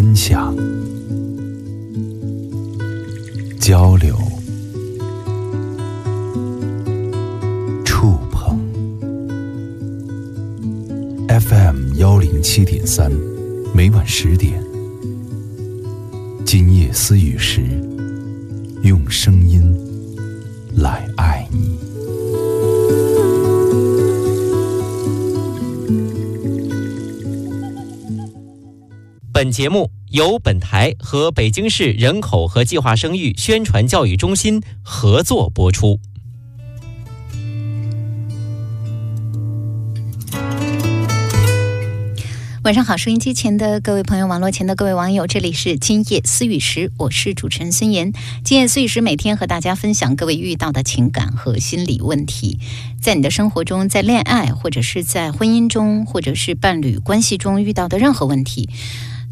分享、交流、触碰。FM 幺零七点三，每晚十点，今夜私语时，用声音本节目由本台和北京市人口和计划生育宣传教育中心合作播出。晚上好，收音机前的各位朋友，网络前的各位网友，这里是今夜思雨时，我是主持人孙岩。今夜思雨时每天和大家分享各位遇到的情感和心理问题，在你的生活中，在恋爱或者是在婚姻中，或者是伴侣关系中遇到的任何问题。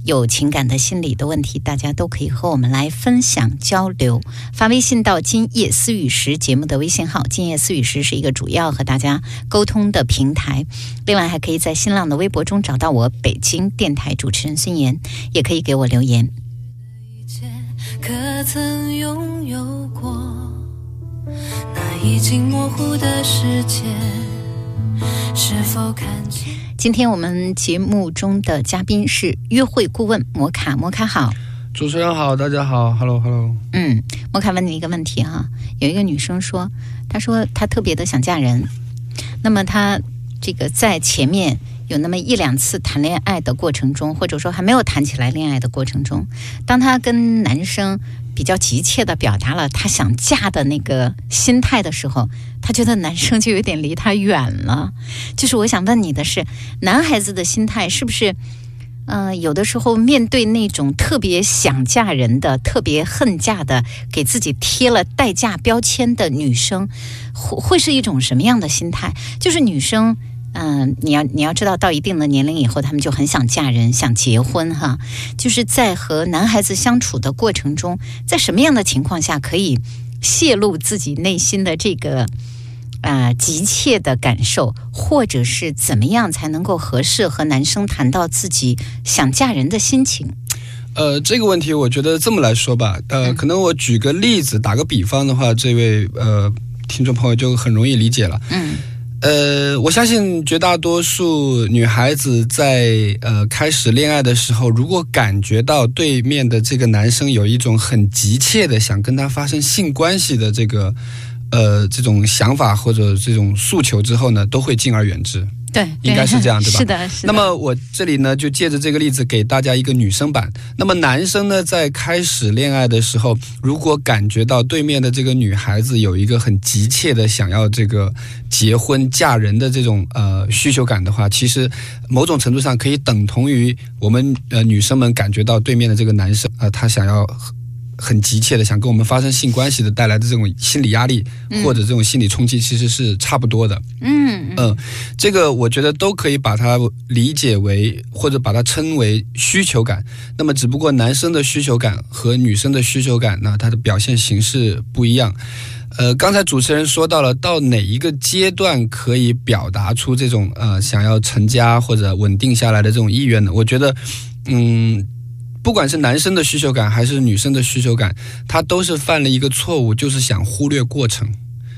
有情感的心理的问题，大家都可以和我们来分享交流。发微信到“今夜思雨时”节目的微信号，“今夜思雨时”是一个主要和大家沟通的平台。另外，还可以在新浪的微博中找到我，北京电台主持人孙岩，也可以给我留言。可曾拥有过那已经模糊的世界？是否看见？今天我们节目中的嘉宾是约会顾问摩卡，摩卡好，主持人好，大家好，Hello Hello。嗯，摩卡问你一个问题哈，有一个女生说，她说她特别的想嫁人，那么她这个在前面有那么一两次谈恋爱的过程中，或者说还没有谈起来恋爱的过程中，当她跟男生。比较急切的表达了她想嫁的那个心态的时候，她觉得男生就有点离她远了。就是我想问你的是，男孩子的心态是不是，嗯，有的时候面对那种特别想嫁人的、特别恨嫁的、给自己贴了代价标签的女生，会会是一种什么样的心态？就是女生。嗯，你要你要知道，到一定的年龄以后，他们就很想嫁人，想结婚哈。就是在和男孩子相处的过程中，在什么样的情况下可以泄露自己内心的这个啊急切的感受，或者是怎么样才能够合适和男生谈到自己想嫁人的心情？呃，这个问题我觉得这么来说吧，呃，可能我举个例子，打个比方的话，这位呃听众朋友就很容易理解了。嗯。呃，我相信绝大多数女孩子在呃开始恋爱的时候，如果感觉到对面的这个男生有一种很急切的想跟他发生性关系的这个呃这种想法或者这种诉求之后呢，都会敬而远之。对，应该是这样，对吧？是的，是的。那么我这里呢，就借着这个例子给大家一个女生版。那么男生呢，在开始恋爱的时候，如果感觉到对面的这个女孩子有一个很急切的想要这个结婚嫁人的这种呃需求感的话，其实某种程度上可以等同于我们呃女生们感觉到对面的这个男生啊，他想要。很急切的想跟我们发生性关系的带来的这种心理压力或者这种心理冲击，其实是差不多的。嗯嗯，这个我觉得都可以把它理解为或者把它称为需求感。那么只不过男生的需求感和女生的需求感呢，它的表现形式不一样。呃，刚才主持人说到了，到哪一个阶段可以表达出这种呃想要成家或者稳定下来的这种意愿呢？我觉得，嗯。不管是男生的需求感还是女生的需求感，他都是犯了一个错误，就是想忽略过程。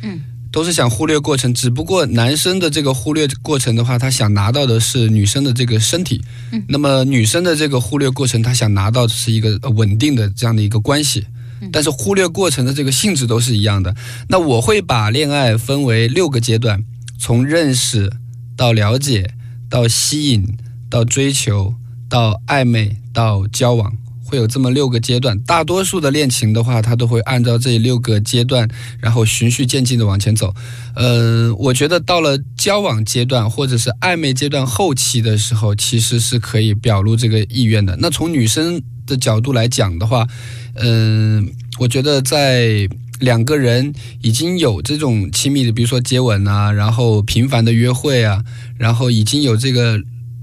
嗯，都是想忽略过程。只不过男生的这个忽略过程的话，他想拿到的是女生的这个身体。嗯，那么女生的这个忽略过程，他想拿到的是一个稳定的这样的一个关系。但是忽略过程的这个性质都是一样的。那我会把恋爱分为六个阶段：从认识到了解，到吸引，到追求，到暧昧。到交往会有这么六个阶段，大多数的恋情的话，它都会按照这六个阶段，然后循序渐进的往前走。呃，我觉得到了交往阶段或者是暧昧阶段后期的时候，其实是可以表露这个意愿的。那从女生的角度来讲的话，嗯，我觉得在两个人已经有这种亲密的，比如说接吻啊，然后频繁的约会啊，然后已经有这个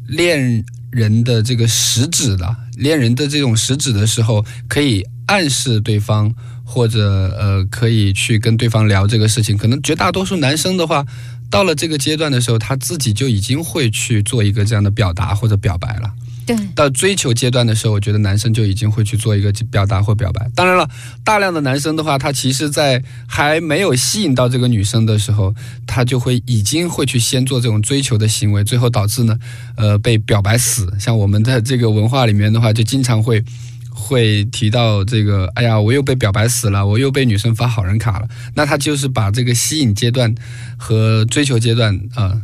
恋人的这个食指了。恋人的这种食指的时候，可以暗示对方，或者呃，可以去跟对方聊这个事情。可能绝大多数男生的话，到了这个阶段的时候，他自己就已经会去做一个这样的表达或者表白了。对，到追求阶段的时候，我觉得男生就已经会去做一个表达或表白。当然了，大量的男生的话，他其实在还没有吸引到这个女生的时候，他就会已经会去先做这种追求的行为，最后导致呢，呃，被表白死。像我们的这个文化里面的话，就经常会会提到这个，哎呀，我又被表白死了，我又被女生发好人卡了。那他就是把这个吸引阶段和追求阶段啊。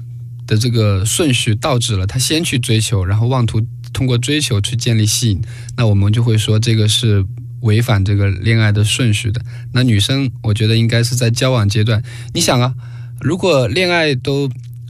的这个顺序倒置了，他先去追求，然后妄图通过追求去建立吸引，那我们就会说这个是违反这个恋爱的顺序的。那女生，我觉得应该是在交往阶段，你想啊，如果恋爱都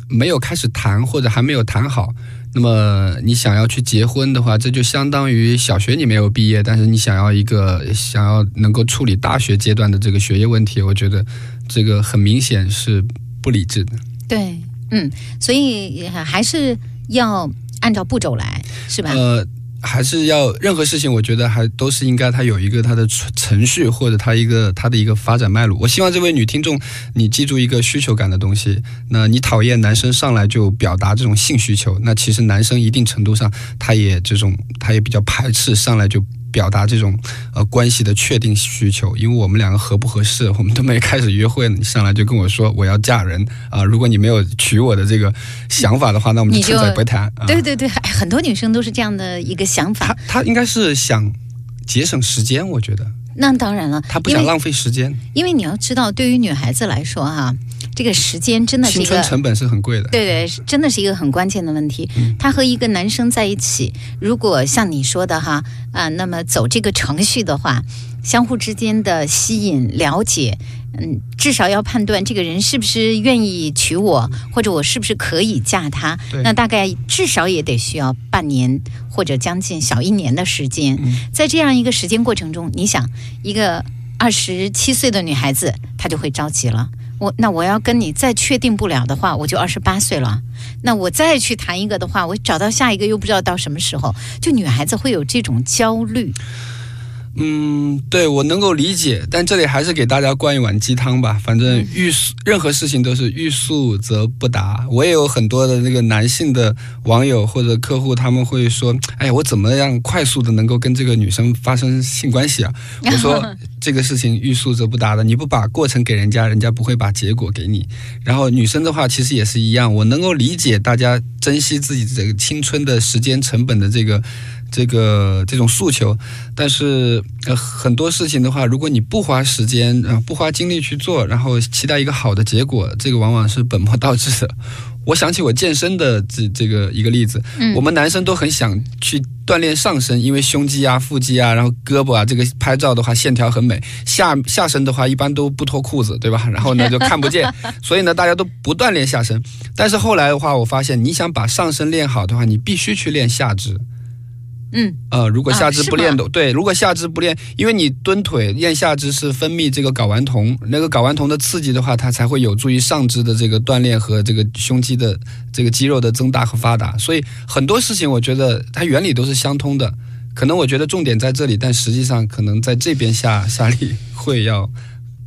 没有开始谈或者还没有谈好，那么你想要去结婚的话，这就相当于小学你没有毕业，但是你想要一个想要能够处理大学阶段的这个学业问题，我觉得这个很明显是不理智的。对。嗯，所以还是要按照步骤来，是吧？呃，还是要任何事情，我觉得还都是应该它有一个它的程序或者它一个它的一个发展脉络。我希望这位女听众，你记住一个需求感的东西。那你讨厌男生上来就表达这种性需求，那其实男生一定程度上他也这种他也比较排斥上来就。表达这种呃关系的确定需求，因为我们两个合不合适，我们都没开始约会呢，你上来就跟我说我要嫁人啊！如果你没有娶我的这个想法的话，那我们就现在不谈。对对对，很多女生都是这样的一个想法。她她应该是想节省时间，我觉得。那当然了，她不想浪费时间。因为你要知道，对于女孩子来说哈。这个时间真的是一个成本是很贵的，对对，真的是一个很关键的问题。他和一个男生在一起，如果像你说的哈啊，那么走这个程序的话，相互之间的吸引、了解，嗯，至少要判断这个人是不是愿意娶我，或者我是不是可以嫁他。那大概至少也得需要半年或者将近小一年的时间。在这样一个时间过程中，你想，一个二十七岁的女孩子，她就会着急了。我那我要跟你再确定不了的话，我就二十八岁了。那我再去谈一个的话，我找到下一个又不知道到什么时候。就女孩子会有这种焦虑。嗯，对我能够理解，但这里还是给大家灌一碗鸡汤吧。反正欲速，任何事情都是欲速则不达。我也有很多的那个男性的网友或者客户，他们会说：“哎呀，我怎么样快速的能够跟这个女生发生性关系啊？”我说：“这个事情欲速则不达的，你不把过程给人家，人家不会把结果给你。然后女生的话其实也是一样，我能够理解大家珍惜自己这个青春的时间成本的这个。”这个这种诉求，但是呃很多事情的话，如果你不花时间啊不花精力去做，然后期待一个好的结果，这个往往是本末倒置的。我想起我健身的这这个一个例子，我们男生都很想去锻炼上身，因为胸肌啊、腹肌啊，然后胳膊啊，这个拍照的话线条很美。下下身的话一般都不脱裤子，对吧？然后呢 就看不见，所以呢大家都不锻炼下身。但是后来的话，我发现你想把上身练好的话，你必须去练下肢。嗯，呃，如果下肢不练的，对，如果下肢不练，因为你蹲腿练下肢是分泌这个睾丸酮，那个睾丸酮的刺激的话，它才会有助于上肢的这个锻炼和这个胸肌的这个肌肉的增大和发达。所以很多事情，我觉得它原理都是相通的。可能我觉得重点在这里，但实际上可能在这边下下力会要。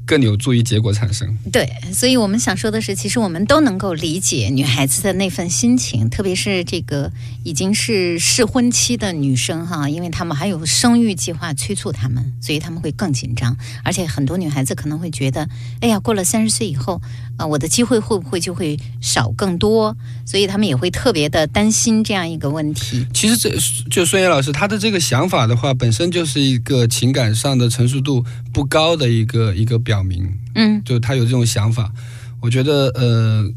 更有助于结果产生。对，所以我们想说的是，其实我们都能够理解女孩子的那份心情，特别是这个已经是适婚期的女生哈，因为她们还有生育计划催促她们，所以她们会更紧张。而且很多女孩子可能会觉得，哎呀，过了三十岁以后，啊，我的机会会不会就会少更多？所以她们也会特别的担心这样一个问题。其实这就孙岩老师他的这个想法的话，本身就是一个情感上的成熟度不高的一个一个表。表明，嗯，就他有这种想法，我觉得，呃，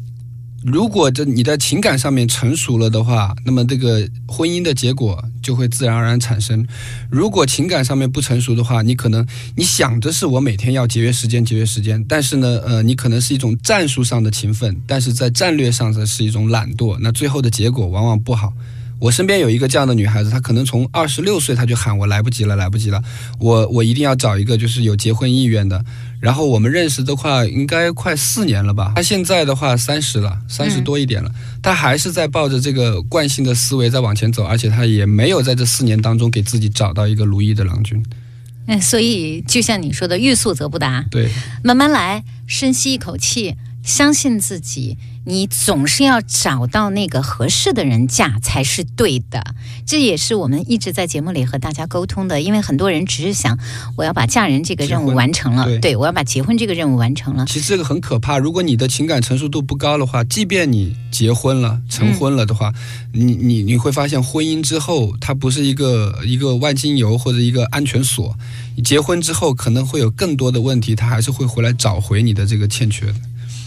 如果这你在情感上面成熟了的话，那么这个婚姻的结果就会自然而然产生。如果情感上面不成熟的话，你可能你想着是我每天要节约时间，节约时间，但是呢，呃，你可能是一种战术上的勤奋，但是在战略上的是一种懒惰，那最后的结果往往不好。我身边有一个这样的女孩子，她可能从二十六岁，她就喊我来不及了，来不及了，我我一定要找一个就是有结婚意愿的。然后我们认识的话，应该快四年了吧。他现在的话三十了，三十多一点了，他还是在抱着这个惯性的思维在往前走，而且他也没有在这四年当中给自己找到一个如意的郎君。嗯，所以就像你说的，欲速则不达。对，慢慢来，深吸一口气，相信自己。你总是要找到那个合适的人嫁才是对的。这也是我们一直在节目里和大家沟通的，因为很多人只是想我要把嫁人这个任务完成了，对我要把结婚这个任务完成了。其实这个很可怕，如果你的情感成熟度不高的话，即便你结婚了、成婚了的话，你你你会发现婚姻之后它不是一个一个万金油或者一个安全锁。你结婚之后可能会有更多的问题，他还是会回来找回你的这个欠缺的。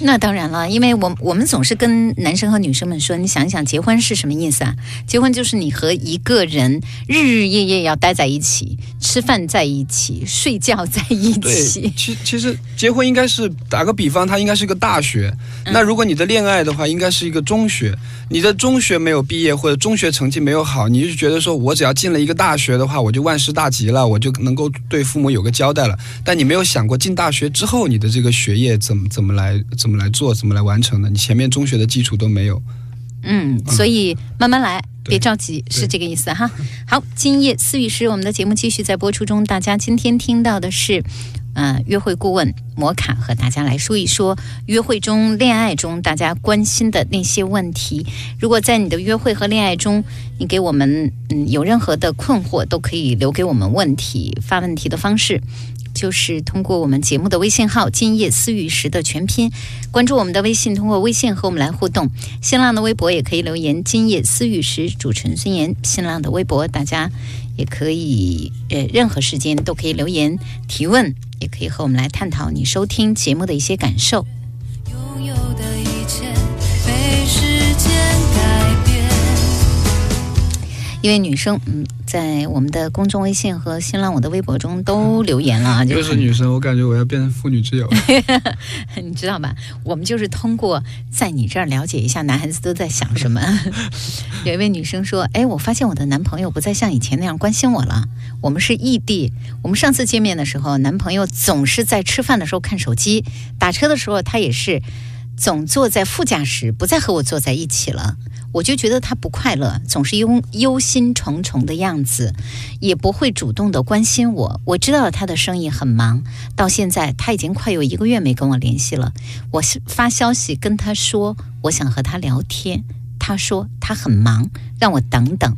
那当然了，因为我我们总是跟男生和女生们说，你想一想，结婚是什么意思啊？结婚就是你和一个人日日夜夜要待在一起，吃饭在一起，睡觉在一起。其其实结婚应该是打个比方，它应该是一个大学。那如果你的恋爱的话，应该是一个中学。你的中学没有毕业，或者中学成绩没有好，你就觉得说我只要进了一个大学的话，我就万事大吉了，我就能够对父母有个交代了。但你没有想过进大学之后，你的这个学业怎么怎么来怎么来做，怎么来完成的？你前面中学的基础都没有。嗯，所以慢慢来，别着急，是这个意思哈。好，今夜思雨时，我们的节目继续在播出中。大家今天听到的是。嗯，约会顾问摩卡和大家来说一说约会中、恋爱中大家关心的那些问题。如果在你的约会和恋爱中，你给我们嗯有任何的困惑，都可以留给我们问题。发问题的方式就是通过我们节目的微信号“今夜思雨时”的全拼，关注我们的微信，通过微信和我们来互动。新浪的微博也可以留言“今夜思雨时”，主持人孙岩。新浪的微博大家也可以呃任何时间都可以留言提问。也可以和我们来探讨你收听节目的一些感受。一位女生，嗯，在我们的公众微信和新浪我的微博中都留言了啊，又是女生，我感觉我要变成妇女之友。你知道吧？我们就是通过在你这儿了解一下男孩子都在想什么。有一位女生说：“哎，我发现我的男朋友不再像以前那样关心我了。我们是异地，我们上次见面的时候，男朋友总是在吃饭的时候看手机，打车的时候他也是总坐在副驾驶，不再和我坐在一起了。”我就觉得他不快乐，总是忧忧心忡忡的样子，也不会主动的关心我。我知道他的生意很忙，到现在他已经快有一个月没跟我联系了。我发消息跟他说我想和他聊天，他说他很忙，让我等等。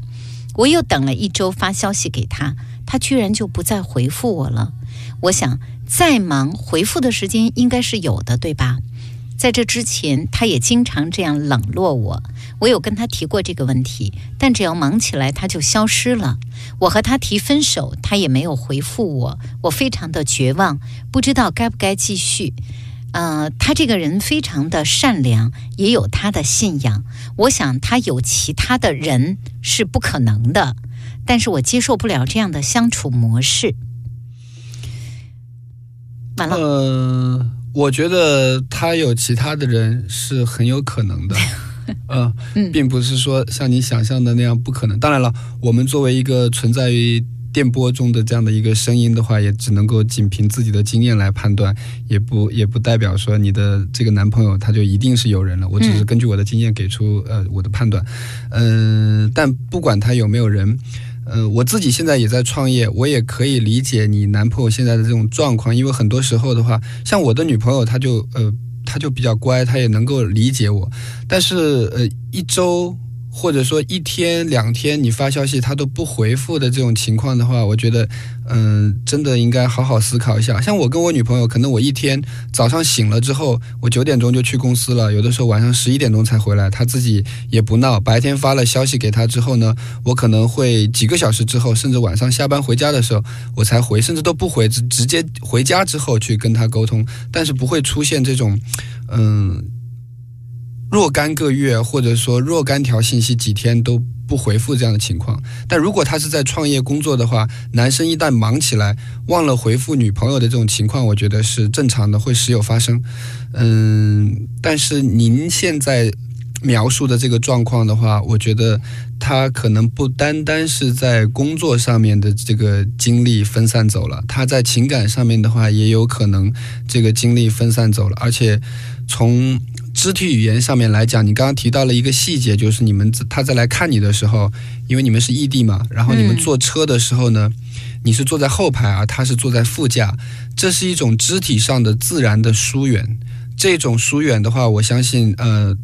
我又等了一周，发消息给他，他居然就不再回复我了。我想再忙，回复的时间应该是有的，对吧？在这之前，他也经常这样冷落我。我有跟他提过这个问题，但只要忙起来，他就消失了。我和他提分手，他也没有回复我。我非常的绝望，不知道该不该继续。呃，他这个人非常的善良，也有他的信仰。我想他有其他的人是不可能的，但是我接受不了这样的相处模式。完了。我觉得他有其他的人是很有 可能的，呃，并不是说像你想象的那样不可能。当然了，我们作为一个存在于电波中的这样的一个声音的话，也只能够仅凭自己的经验来判断，也不也不代表说你的这个男朋友他就一定是有人了。我只是根据我的经验给出呃我的判断，嗯，但不管他有没有人。呃，我自己现在也在创业，我也可以理解你男朋友现在的这种状况，因为很多时候的话，像我的女朋友，她就呃，她就比较乖，她也能够理解我，但是呃，一周。或者说一天两天你发消息他都不回复的这种情况的话，我觉得，嗯，真的应该好好思考一下。像我跟我女朋友，可能我一天早上醒了之后，我九点钟就去公司了，有的时候晚上十一点钟才回来，她自己也不闹。白天发了消息给她之后呢，我可能会几个小时之后，甚至晚上下班回家的时候我才回，甚至都不回，直直接回家之后去跟她沟通，但是不会出现这种，嗯。若干个月，或者说若干条信息几天都不回复这样的情况，但如果他是在创业工作的话，男生一旦忙起来忘了回复女朋友的这种情况，我觉得是正常的，会时有发生。嗯，但是您现在描述的这个状况的话，我觉得他可能不单单是在工作上面的这个精力分散走了，他在情感上面的话也有可能这个精力分散走了，而且从。肢体语言上面来讲，你刚刚提到了一个细节，就是你们他在来看你的时候，因为你们是异地嘛，然后你们坐车的时候呢，你是坐在后排啊，他是坐在副驾，这是一种肢体上的自然的疏远。这种疏远的话，我相信，呃，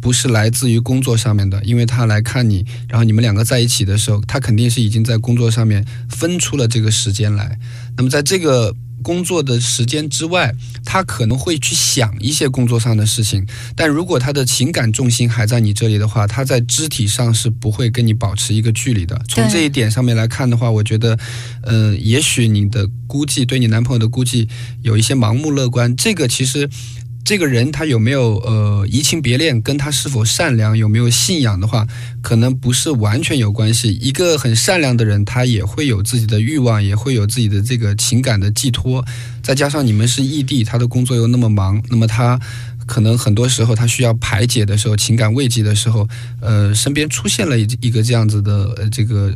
不是来自于工作上面的，因为他来看你，然后你们两个在一起的时候，他肯定是已经在工作上面分出了这个时间来。那么在这个工作的时间之外，他可能会去想一些工作上的事情，但如果他的情感重心还在你这里的话，他在肢体上是不会跟你保持一个距离的。从这一点上面来看的话，我觉得，呃，也许你的估计对你男朋友的估计有一些盲目乐观，这个其实。这个人他有没有呃移情别恋，跟他是否善良有没有信仰的话，可能不是完全有关系。一个很善良的人，他也会有自己的欲望，也会有自己的这个情感的寄托。再加上你们是异地，他的工作又那么忙，那么他可能很多时候他需要排解的时候，情感慰藉的时候，呃，身边出现了一一个这样子的呃这个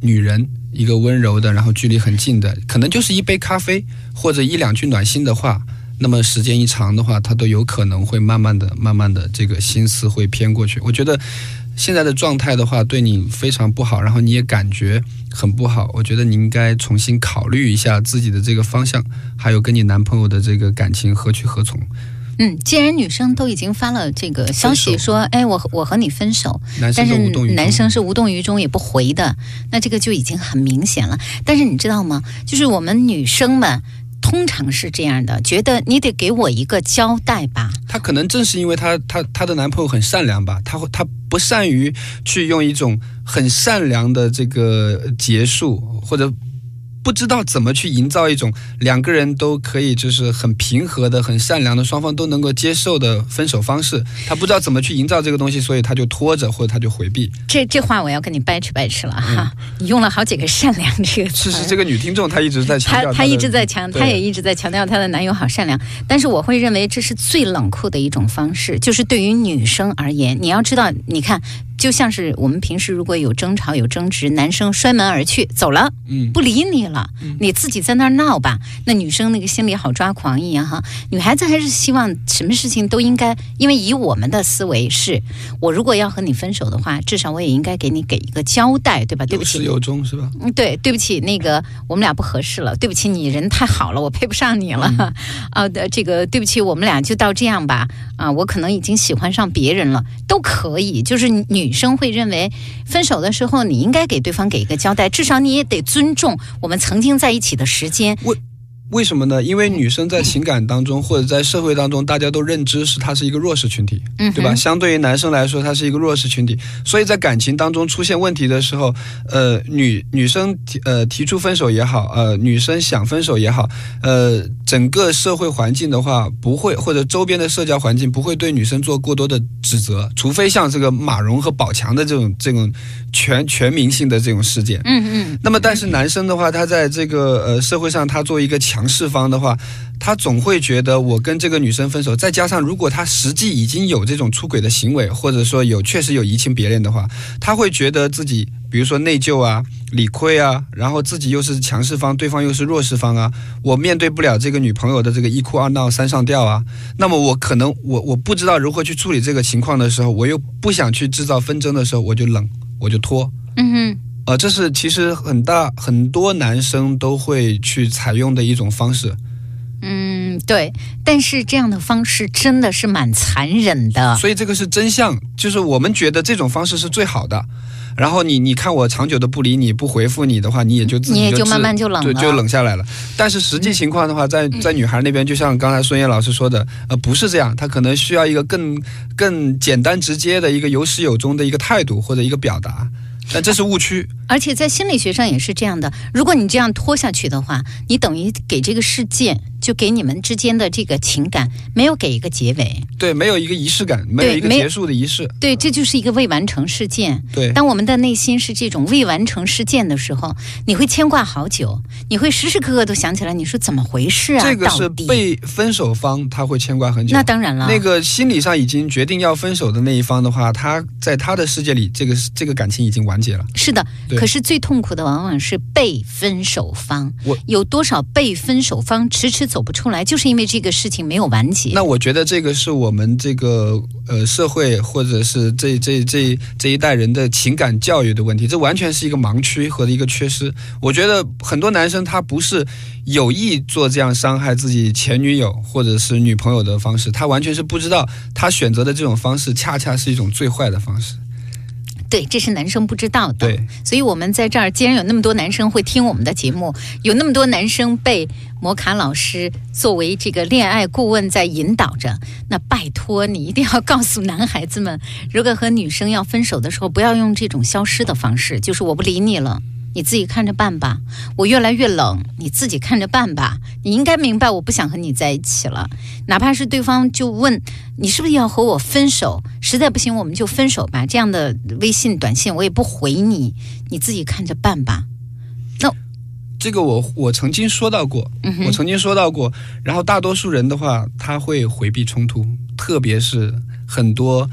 女人，一个温柔的，然后距离很近的，可能就是一杯咖啡或者一两句暖心的话。那么时间一长的话，他都有可能会慢慢的、慢慢的这个心思会偏过去。我觉得现在的状态的话，对你非常不好，然后你也感觉很不好。我觉得你应该重新考虑一下自己的这个方向，还有跟你男朋友的这个感情何去何从。嗯，既然女生都已经发了这个消息说，哎，我和我和你分手，但是。男生是无动于衷，也不回的，那这个就已经很明显了。但是你知道吗？就是我们女生们通常是这样的，觉得你得给我一个交代吧。她可能正是因为她她她的男朋友很善良吧，她会她不善于去用一种很善良的这个结束，或者不知道怎么去营造一种两个人都可以就是很平和的、很善良的，双方都能够接受的分手方式。他不知道怎么去营造这个东西，所以他就拖着或者他就回避。这这话我要跟你掰扯掰扯了哈，你用了好几个“善良”这个词儿。是是，这个女听众她一直在强她 她一直在强，对她也一直在强调她的男友好善良，但是我会认为这是最冷酷的一种方式，就是对于女生而言，你要知道，你看，就像是我们平时如果有争吵有争执，男生摔门而去走了，嗯不理你了，你自己在那儿闹吧，那女生那个心里好抓狂一样哈。女孩子还是希望什么事情都应该，因为以我们的思维是，我如果要和你分手的话，至少我也应该给你给一个交代，对吧？对不起有始，有终是吧？嗯，对，对不起，那个我们俩不合适了，对不起，你人太好了，我配不上你了，啊，的这个对不起，我们俩就到这样吧，啊，我可能已经喜欢上别人了，都可以，就是女女生会认为分手的时候你应该给对方给一个交代，至少你也得尊重我们曾经在一起的时间，为什么呢？因为女生在情感当中或者在社会当中，大家都认知是她是一个弱势群体，嗯，对吧？相对于男生来说，她是一个弱势群体，所以在感情当中出现问题的时候，呃，女女生提呃提出分手也好，呃，女生想分手也好，呃，整个社会环境的话不会，或者周边的社交环境不会对女生做过多的指责，除非像这个马蓉和宝强的这种这种全全民性的这种事件。嗯嗯，那么，但是男生的话，他在这个呃社会上，他作为一个强强势方的话，他总会觉得我跟这个女生分手，再加上如果他实际已经有这种出轨的行为，或者说有确实有移情别恋的话，他会觉得自己比如说内疚啊、理亏啊，然后自己又是强势方，对方又是弱势方啊，我面对不了这个女朋友的这个一哭二闹三上吊啊，那么我可能我我不知道如何去处理这个情况的时候，我又不想去制造纷争的时候，我就冷，我就拖。嗯哼。呃，这是其实很大很多男生都会去采用的一种方式。嗯，对，但是这样的方式真的是蛮残忍的。所以这个是真相，就是我们觉得这种方式是最好的。然后你你看我长久的不理你不回复你的话，你也就自己就你也就慢慢就冷就冷下来了。但是实际情况的话，在在女孩那边，就像刚才孙燕老师说的，呃，不是这样，她可能需要一个更更简单直接的一个有始有终的一个态度或者一个表达。但这是误区，而且在心理学上也是这样的，如果你这样拖下去的话，你等于给这个事件，就给你们之间的这个情感没有给一个结尾。对，没有一个仪式感，没有一个结束的仪式，对，这就是一个未完成事件。对。当我们的内心是这种未完成事件的时候，你会牵挂好久，你会时时刻刻都想起来，你说怎么回事啊？这个是被分手方他会牵挂很久。那当然了，那个心理上已经决定要分手的那一方的话，他在他的世界里，这个这个感情已经完结了。是的，可是最痛苦的往往是被分手方我。有多少被分手方迟迟走不出来，就是因为这个事情没有完结。那我觉得这个是我们这个呃社会或者是这这这这一代人的情感教育的问题，这完全是一个盲区和一个缺失。我觉得很多男生他不是有意做这样伤害自己前女友或者是女朋友的方式，他完全是不知道他选择的这种方式恰恰是一种最坏的方式。对，这是男生不知道的。对，所以我们在这儿，既然有那么多男生会听我们的节目，有那么多男生被摩卡老师作为这个恋爱顾问在引导着，那拜托你一定要告诉男孩子们，如果和女生要分手的时候，不要用这种消失的方式，就是我不理你了。你自己看着办吧，我越来越冷，你自己看着办吧。你应该明白，我不想和你在一起了。哪怕是对方就问你是不是要和我分手，实在不行我们就分手吧。这样的微信、短信我也不回你，你自己看着办吧。那这个我我曾经说到过，嗯我曾经说到过。然后大多数人的话，他会回避冲突，特别是很多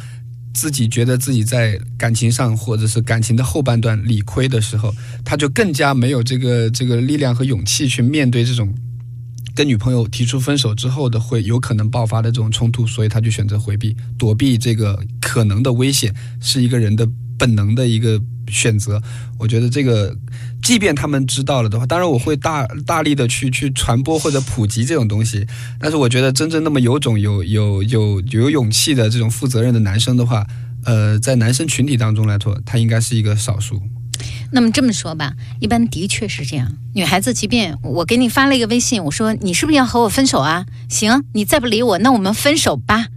自己觉得自己在感情上或者是感情的后半段理亏的时候，他就更加没有这个这个力量和勇气去面对这种跟女朋友提出分手之后的会有可能爆发的这种冲突，所以他就选择回避，躲避这个可能的危险，是一个人的本能的一个选择。我觉得这个。即便他们知道了的话，当然我会大大力的去去传播或者普及这种东西。但是我觉得真正那么有种、有有有有勇气的这种负责任的男生的话，呃，在男生群体当中来说，他应该是一个少数。那么这么说吧，一般的确是这样。女孩子，即便我给你发了一个微信，我说你是不是要和我分手啊？行，你再不理我，那我们分手吧。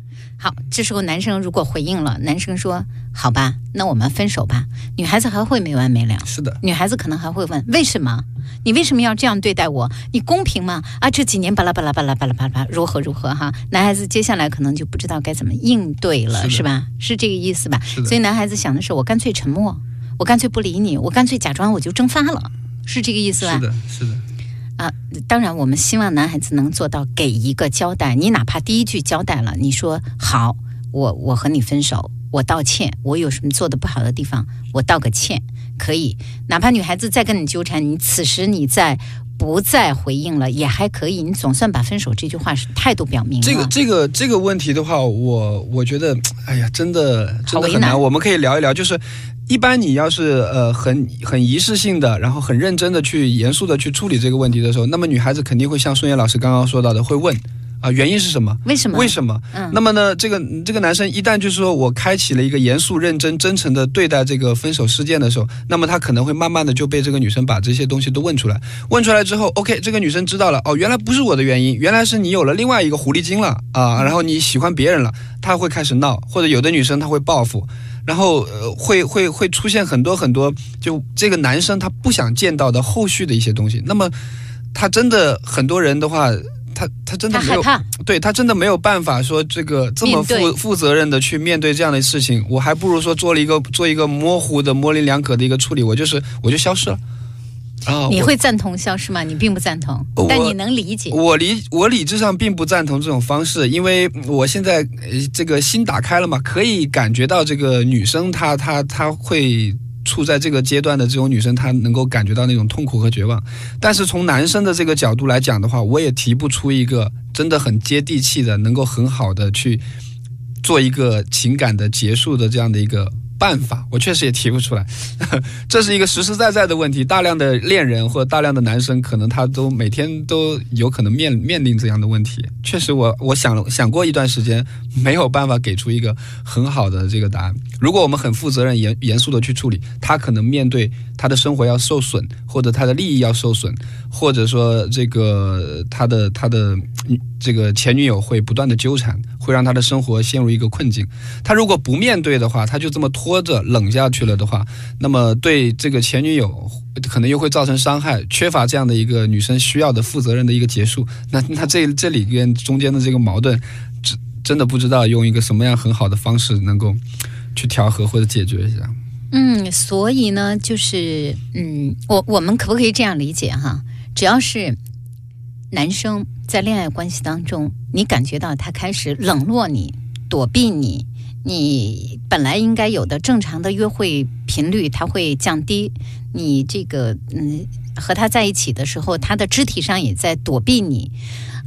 好，这时候男生如果回应了，男生说好吧，那我们分手吧。女孩子还会没完没了。是的，女孩子可能还会问为什么？你为什么要这样对待我？你公平吗？啊，这几年巴拉巴拉巴拉巴拉巴拉如何如何哈？男孩子接下来可能就不知道该怎么应对了，是是吧？是这个意思吧？所以男孩子想的是，我干脆沉默，我干脆不理你，我干脆假装我就蒸发了，是这个意思吧？是的，是的，当然，我们希望男孩子能做到给一个交代。你哪怕第一句交代了，你说好，我我和你分手，我道歉，我有什么做的不好的地方，我道个歉，可以。哪怕女孩子再跟你纠缠，你此时你再不再回应了，也还可以。你总算把分手这句话是态度表明了。这个这个这个问题的话，我我觉得，哎呀，真的真的很难。我们可以聊一聊，就是一般你要是呃很很仪式性的，然后很认真的去严肃的去处理这个问题的时候，那么女孩子肯定会像孙岩老师刚刚说到的，会问啊、原因是什么？为什么？为什么？嗯那么呢，这个这个男生一旦就是说我开启了一个严肃、认真、真诚的对待这个分手事件的时候，那么他可能会慢慢的就被这个女生把这些东西都问出来。问出来之后，OK，这个女生知道了，哦，原来不是我的原因，原来是你有了另外一个狐狸精了啊，然后你喜欢别人了，他会开始闹，或者有的女生她会报复。然后呃，会会会出现很多很多，就这个男生他不想见到的后续的一些东西。那么，他真的很多人的话，他他真的没有他，对他真的没有办法说这个这么负负责任的去面对这样的事情，我还不如说做了一个做一个模糊的模棱两可的一个处理，我就是我就消失了。啊，我你会赞同消失吗？你并不赞同，但你能理解。我理我理智上并不赞同这种方式，因为我现在呃这个心打开了嘛，可以感觉到这个女生她她她会处在这个阶段的这种女生，她能够感觉到那种痛苦和绝望。但是从男生的这个角度来讲的话，我也提不出一个真的很接地气的，能够很好的去做一个情感的结束的这样的一个办法，我确实也提不出来。这是一个实实在在的问题，大量的恋人或者大量的男生，可能他都每天都有可能面面临这样的问题。确实我，我想想过一段时间，没有办法给出一个很好的这个答案。如果我们很负责任、严严肃的去处理，他可能面对他的生活要受损，或者他的利益要受损，或者说这个他的他的这个前女友会不断的纠缠，会让他的生活陷入一个困境。他如果不面对的话，他就这么拖着冷下去了的话，那么对这个前女友可能又会造成伤害，缺乏这样的一个女生需要的负责任的一个结束。那那这这里边中间的这个矛盾，真真的不知道用一个什么样很好的方式能够去调和或者解决一下。嗯，所以呢，就是嗯，我我们可不可以这样理解哈？只要是男生在恋爱关系当中，你感觉到他开始冷落你、躲避你，你本来应该有的正常的约会频率，它会降低。你这个嗯，和他在一起的时候，他的肢体上也在躲避你。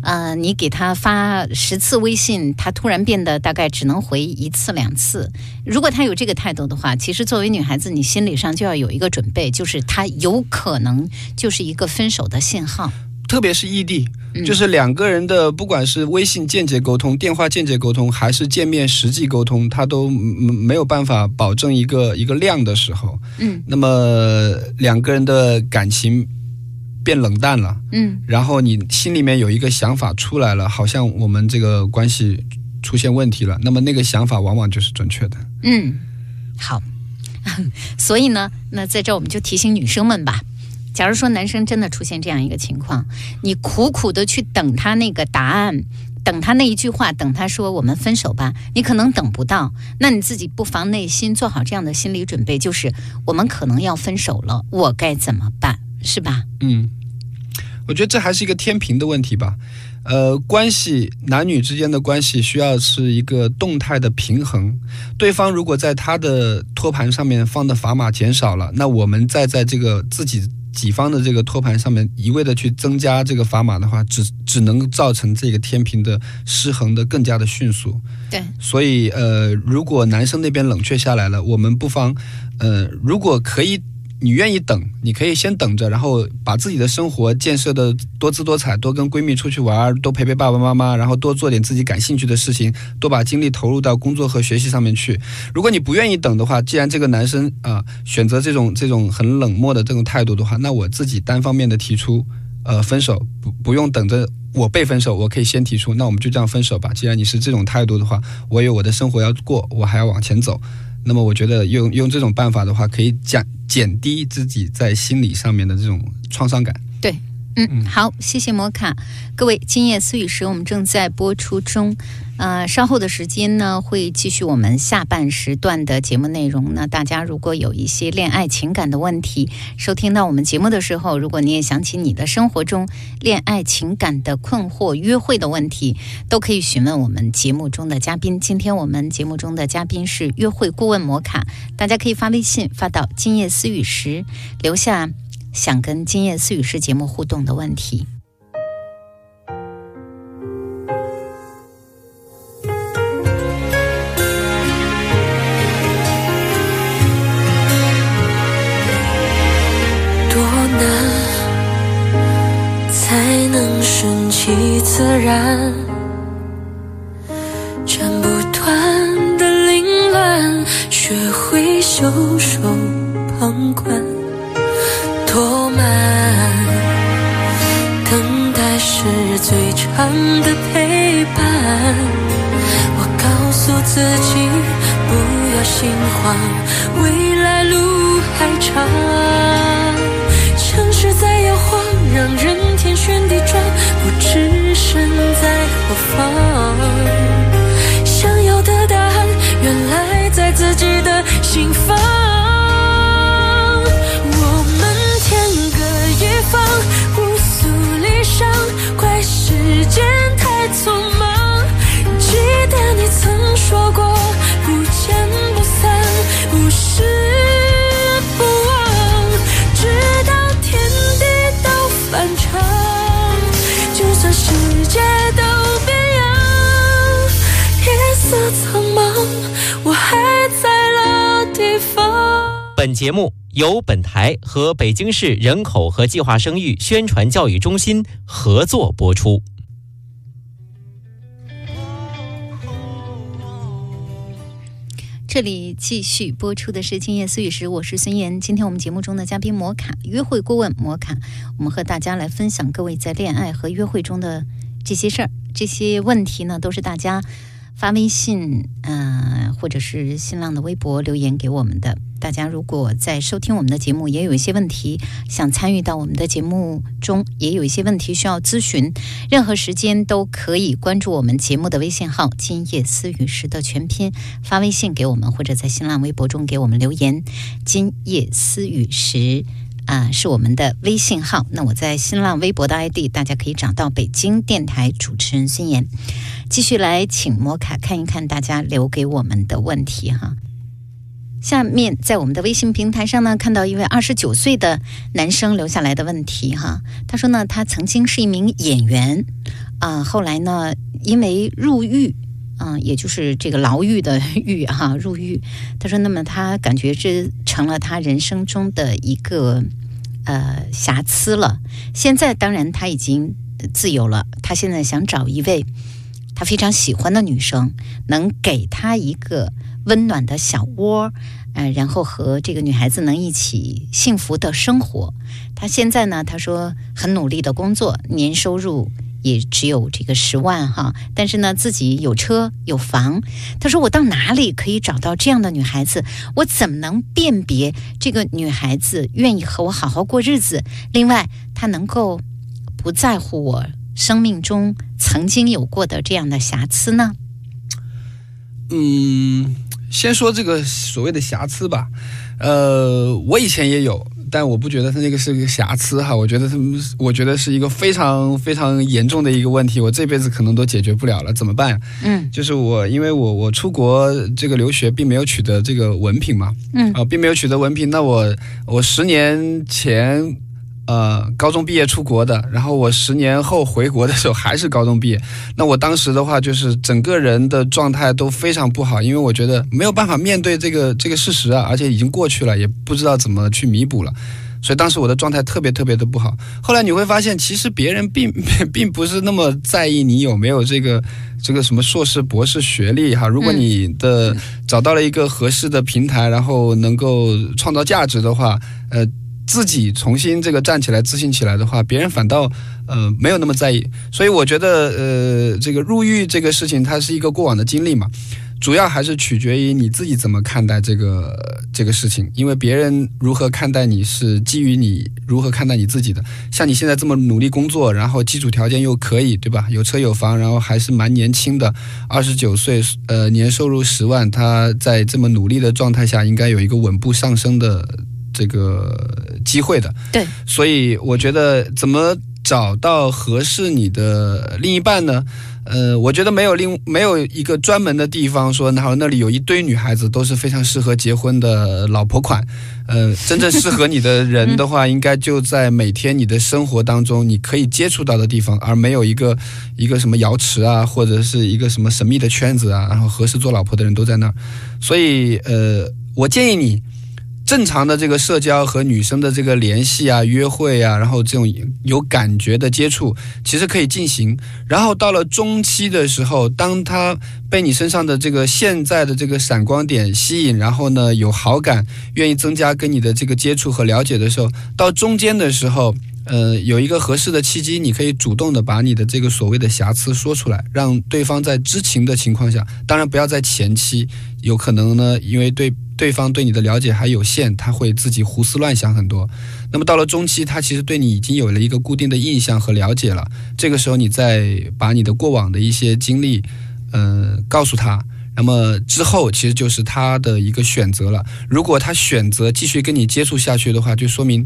呃，你给他发十次微信，他突然变得大概只能回一次两次。如果他有这个态度的话，其实作为女孩子，你心理上就要有一个准备，就是他有可能就是一个分手的信号。特别是异地，就是两个人的，不管是微信间接沟通、电话间接沟通，还是见面实际沟通，他都没有办法保证一个一个量的时候。嗯，那么两个人的感情变冷淡了。嗯，然后你心里面有一个想法出来了，好像我们这个关系出现问题了。那么那个想法往往就是准确的。嗯，好。所以呢，那在这我们就提醒女生们吧。假如说男生真的出现这样一个情况，你苦苦的去等他那个答案，等他那一句话，等他说我们分手吧，你可能等不到。那你自己不妨内心做好这样的心理准备，就是我们可能要分手了，我该怎么办？是吧？嗯，我觉得这还是一个天平的问题吧。呃，关系男女之间的关系需要是一个动态的平衡。对方如果在他的托盘上面放的砝码减少了，那我们再在这个自己己方的这个托盘上面一味的去增加这个砝码的话，只只能造成这个天平的失衡的更加的迅速。对，所以呃，如果男生那边冷却下来了，我们不妨呃，如果可以。你愿意等，你可以先等着，然后把自己的生活建设的多姿多彩，多跟闺蜜出去玩，多陪陪爸爸妈妈，然后多做点自己感兴趣的事情，多把精力投入到工作和学习上面去。如果你不愿意等的话，既然这个男生啊选择这种这种很冷漠的这种态度的话，那我自己单方面的提出，呃，分手不不用等着我被分手，我可以先提出，那我们就这样分手吧。既然你是这种态度的话，我有我的生活要过，我还要往前走。那么我觉得用用这种办法的话，可以降减低自己在心理上面的这种创伤感。对，嗯，好，谢谢摩卡，各位，今夜思雨时我们正在播出中。呃，稍后的时间呢，会继续我们下半时段的节目内容。那大家如果有一些恋爱情感的问题，收听到我们节目的时候，如果你也想起你的生活中恋爱情感的困惑、约会的问题，都可以询问我们节目中的嘉宾。今天我们节目中的嘉宾是约会顾问摩卡，大家可以发微信发到“今夜思雨时”，留下想跟“今夜思雨时”节目互动的问题。自然，斩不断的凌乱，学会袖手旁观，多慢，等待是最长的陪伴。我告诉自己不要心慌，未来路还长，城市在摇晃，让人。天旋地转，不知身在何方。想要的答案，原来在自己的心房。本节目由本台和北京市人口和计划生育宣传教育中心合作播出。这里继续播出的是《今夜思雨时》，我是孙岩。今天我们节目中的嘉宾摩卡约会顾问摩卡，我们和大家来分享各位在恋爱和约会中的这些事儿、这些问题呢，都是大家。发微信，呃，或者是新浪的微博留言给我们的。大家如果在收听我们的节目，也有一些问题想参与到我们的节目中，也有一些问题需要咨询，任何时间都可以关注我们节目的微信号“今夜思雨时”的全拼，发微信给我们，或者在新浪微博中给我们留言“今夜思雨时”。啊、是我们的微信号。那我在新浪微博的 ID，大家可以找到北京电台主持人孙岩。继续来请摩卡看一看大家留给我们的问题哈。下面在我们的微信平台上呢，看到一位二十九岁的男生留下来的问题哈。他说呢，他曾经是一名演员，啊、后来呢，因为入狱，嗯、也就是这个牢狱的狱哈、入狱。他说，那么他感觉这成了他人生中的一个呃瑕疵了。现在当然他已经自由了，他现在想找一位他非常喜欢的女生，能给他一个温暖的小窝，呃，然后和这个女孩子能一起幸福的生活。他现在呢，他说很努力的工作，年收入也只有这个十万哈，但是呢，自己有车有房。他说我到哪里可以找到这样的女孩子？我怎么能辨别这个女孩子愿意和我好好过日子？另外，她能够不在乎我生命中曾经有过的这样的瑕疵呢？嗯，先说这个所谓的瑕疵吧，呃，我以前也有，但我不觉得他那个是个瑕疵哈，我觉得他们，我觉得是一个非常非常严重的一个问题，我这辈子可能都解决不了了，怎么办？嗯就是我，因为我我出国这个留学，并没有取得这个文凭嘛，嗯啊、并没有取得文凭，那我我十年前。呃，高中毕业出国的，然后我十年后回国的时候还是高中毕业。那我当时的话，就是整个人的状态都非常不好，因为我觉得没有办法面对这个这个事实啊，而且已经过去了，也不知道怎么去弥补了。所以当时我的状态特别特别的不好。后来你会发现，其实别人并 并不是那么在意你有没有这个这个什么硕士、博士学历哈。如果你的找到了一个合适的平台，然后能够创造价值的话，呃。自己重新这个站起来、自信起来的话，别人反倒呃没有那么在意。所以我觉得呃，这个入狱这个事情，它是一个过往的经历嘛，主要还是取决于你自己怎么看待这个这个事情。因为别人如何看待你是基于你如何看待你自己的。像你现在这么努力工作，然后基础条件又可以，对吧？有车有房，然后还是蛮年轻的，二十九岁，呃，年收入十万，他在这么努力的状态下，应该有一个稳步上升的这个机会的。对，所以我觉得怎么找到合适你的另一半呢？呃，我觉得没有另没有一个专门的地方说，然后那里有一堆女孩子都是非常适合结婚的老婆款。呃，真正适合你的人的话，应该就在每天你的生活当中你可以接触到的地方，而没有一个一个什么瑶池啊，或者是一个什么神秘的圈子啊，然后合适做老婆的人都在那儿。所以，呃，我建议你。正常的这个社交和女生的这个联系啊、约会啊，然后这种有感觉的接触，其实可以进行。然后到了中期的时候，当他被你身上的这个现在的这个闪光点吸引，然后呢有好感，愿意增加跟你的这个接触和了解的时候，到中间的时候。呃，有一个合适的契机，你可以主动的把你的这个所谓的瑕疵说出来，让对方在知情的情况下，当然不要在前期，有可能呢，因为对对方对你的了解还有限，他会自己胡思乱想很多。那么到了中期，他其实对你已经有了一个固定的印象和了解了，这个时候你再把你的过往的一些经历，呃，告诉他。那么之后其实就是他的一个选择了。如果他选择继续跟你接触下去的话，就说明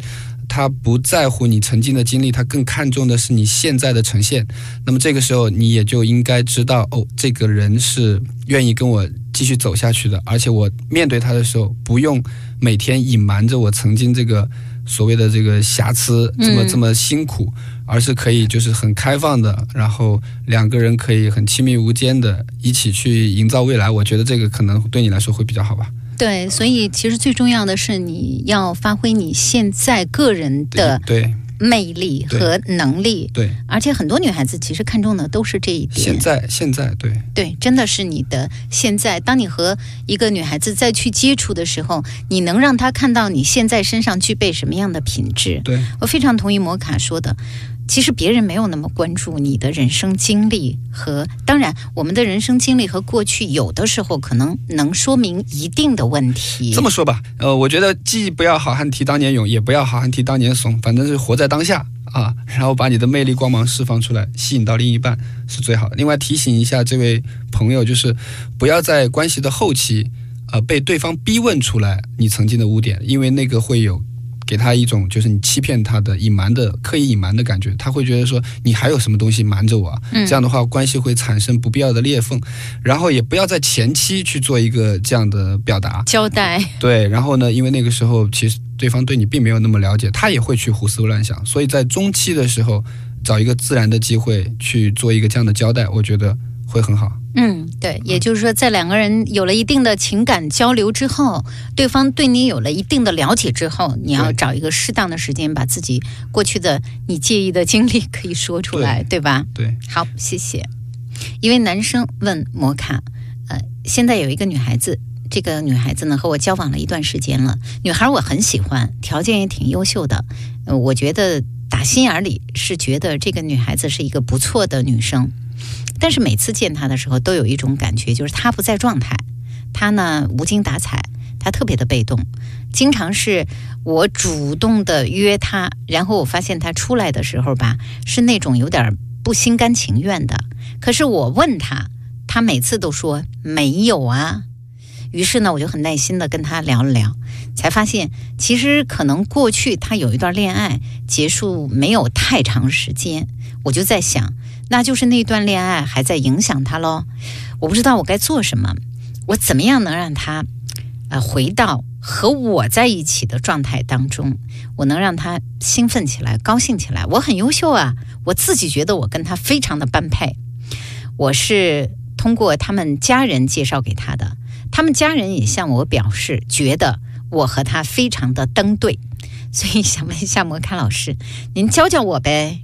他不在乎你曾经的经历，他更看重的是你现在的呈现。那么这个时候你也就应该知道，哦，这个人是愿意跟我继续走下去的，而且我面对他的时候，不用每天隐瞒着我曾经这个所谓的这个瑕疵，这么嗯这么辛苦。而是可以就是很开放的，然后两个人可以很亲密无间的一起去营造未来。我觉得这个可能对你来说会比较好吧。对，所以其实最重要的是你要发挥你现在个人的对魅力和能力，对，而且很多女孩子其实看重的都是这一点。现在现在对对，真的是你的现在。当你和一个女孩子再去接触的时候，你能让她看到你现在身上具备什么样的品质。对我非常同意摩卡说的。其实别人没有那么关注你的人生经历和，当然，我们的人生经历和过去有的时候可能能说明一定的问题。这么说吧，呃，我觉得既不要好汉提当年勇，也不要好汉提当年怂，反正是活在当下啊，然后把你的魅力光芒释放出来，吸引到另一半是最好的。另外提醒一下这位朋友，就是不要在关系的后期，呃，被对方逼问出来你曾经的污点，因为那个会有。给他一种就是你欺骗他的、隐瞒的、刻意隐瞒的感觉，他会觉得说你还有什么东西瞒着我啊，嗯。这样的话关系会产生不必要的裂缝，然后也不要在前期去做一个这样的表达，交代，对，然后呢，因为那个时候其实对方对你并没有那么了解，他也会去胡思乱想，所以在中期的时候找一个自然的机会去做一个这样的交代，我觉得会很好。嗯，对，也就是说，在两个人有了一定的情感交流之后，对方对你有了一定的了解之后，你要找一个适当的时间，把自己过去的你介意的经历可以说出来，对吧？对，好，谢谢。一位男生问摩卡，呃，现在有一个女孩子，这个女孩子呢和我交往了一段时间了，女孩我很喜欢，条件也挺优秀的，呃，我觉得打心眼儿里是觉得这个女孩子是一个不错的女生，但是每次见他的时候都有一种感觉，就是他不在状态，他呢无精打采，他特别的被动，经常是我主动的约他，然后我发现他出来的时候吧，是那种有点不心甘情愿的。可是我问他，他每次都说没有啊。于是呢，我就很耐心的跟她聊了聊，才发现其实可能过去她有一段恋爱结束没有太长时间，我就在想，那就是那段恋爱还在影响她喽。我不知道我该做什么，我怎么样能让她呃回到和我在一起的状态当中？我能让她兴奋起来、高兴起来。我很优秀啊，我自己觉得我跟她非常的般配。我是通过他们家人介绍给她的，他们家人也向我表示觉得我和他非常的登对，所以想问一下摩卡老师，您教教我呗。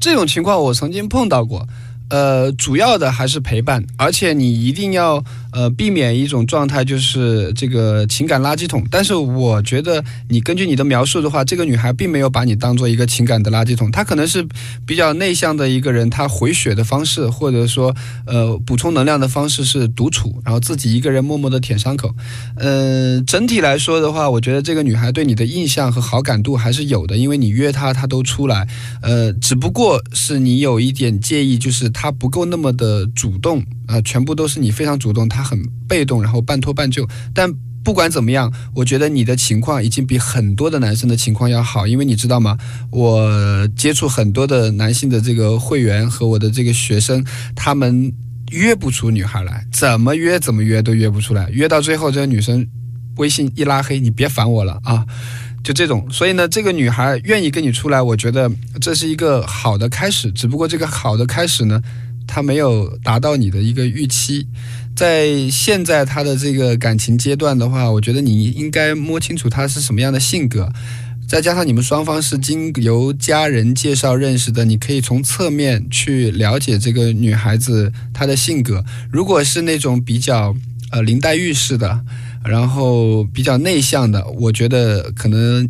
这种情况我曾经碰到过。呃，主要的还是陪伴，而且你一定要呃避免一种状态，就是这个情感垃圾桶。但是我觉得你根据你的描述的话，这个女孩并没有把你当做一个情感的垃圾桶，她可能是比较内向的一个人，她回血的方式或者说呃补充能量的方式是独处，然后自己一个人默默的舔伤口。呃，整体来说的话，我觉得这个女孩对你的印象和好感度还是有的，因为你约她，她都出来。呃，只不过是你有一点介意，就是她不够那么的主动啊、全部都是你非常主动，她他很被动，然后半拖半就。但不管怎么样，我觉得你的情况已经比很多的男生的情况要好，因为你知道吗？我接触很多的男性的这个会员和我的这个学生，他们约不出女孩来，怎么约怎么约都约不出来，约到最后这个女生微信一拉黑，你别烦我了啊。就这种，所以呢，这个女孩愿意跟你出来，我觉得这是一个好的开始。只不过这个好的开始呢，她没有达到你的一个预期。在现在他的这个感情阶段的话，我觉得你应该摸清楚他是什么样的性格，再加上你们双方是经由家人介绍认识的，你可以从侧面去了解这个女孩子她的性格。如果是那种比较呃林黛玉式的，然后比较内向的，我觉得可能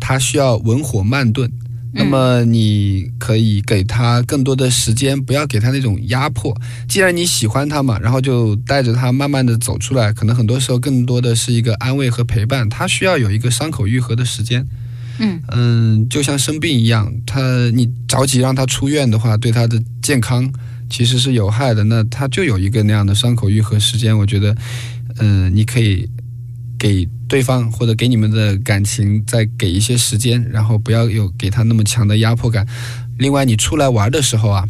她需要文火慢炖。那么你可以给他更多的时间，不要给他那种压迫。既然你喜欢他嘛，然后就带着他慢慢的走出来。可能很多时候更多的是一个安慰和陪伴，他需要有一个伤口愈合的时间。嗯嗯，就像生病一样，他你着急让他出院的话，对他的健康其实是有害的。那他就有一个那样的伤口愈合时间，我觉得，嗯、你可以给对方或者给你们的感情再给一些时间，然后不要有给他那么强的压迫感。另外，你出来玩的时候啊，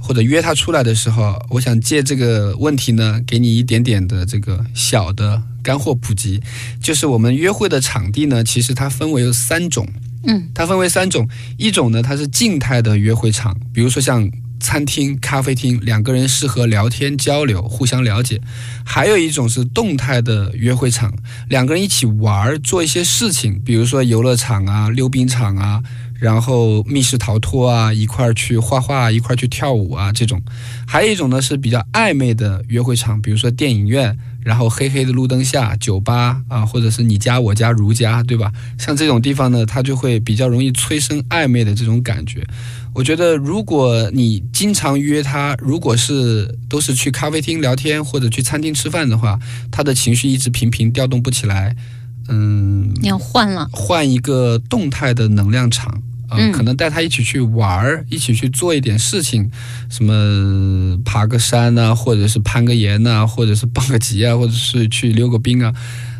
或者约他出来的时候，我想借这个问题呢，给你一点点的这个小的干货普及，就是我们约会的场地呢，其实它分为有三种。嗯它分为三种，一种呢它是静态的约会场，比如说像餐厅、咖啡厅，两个人适合聊天交流、互相了解；还有一种是动态的约会场，两个人一起玩儿，做一些事情，比如说游乐场啊、溜冰场啊，然后密室逃脱啊，一块儿去画画，一块儿去跳舞啊这种；还有一种呢是比较暧昧的约会场，比如说电影院。然后黑黑的路灯下，酒吧啊，或者是你家我家如家，对吧？像这种地方呢，它就会比较容易催生暧昧的这种感觉。我觉得，如果你经常约他，如果是都是去咖啡厅聊天或者去餐厅吃饭的话，他的情绪一直平平，调动不起来。嗯，你要换了，换一个动态的能量场。啊、嗯可能带他一起去玩儿，一起去做一点事情，什么爬个山呐、或者是攀个岩呐、或者是蹦个极啊，或者是去溜个冰啊，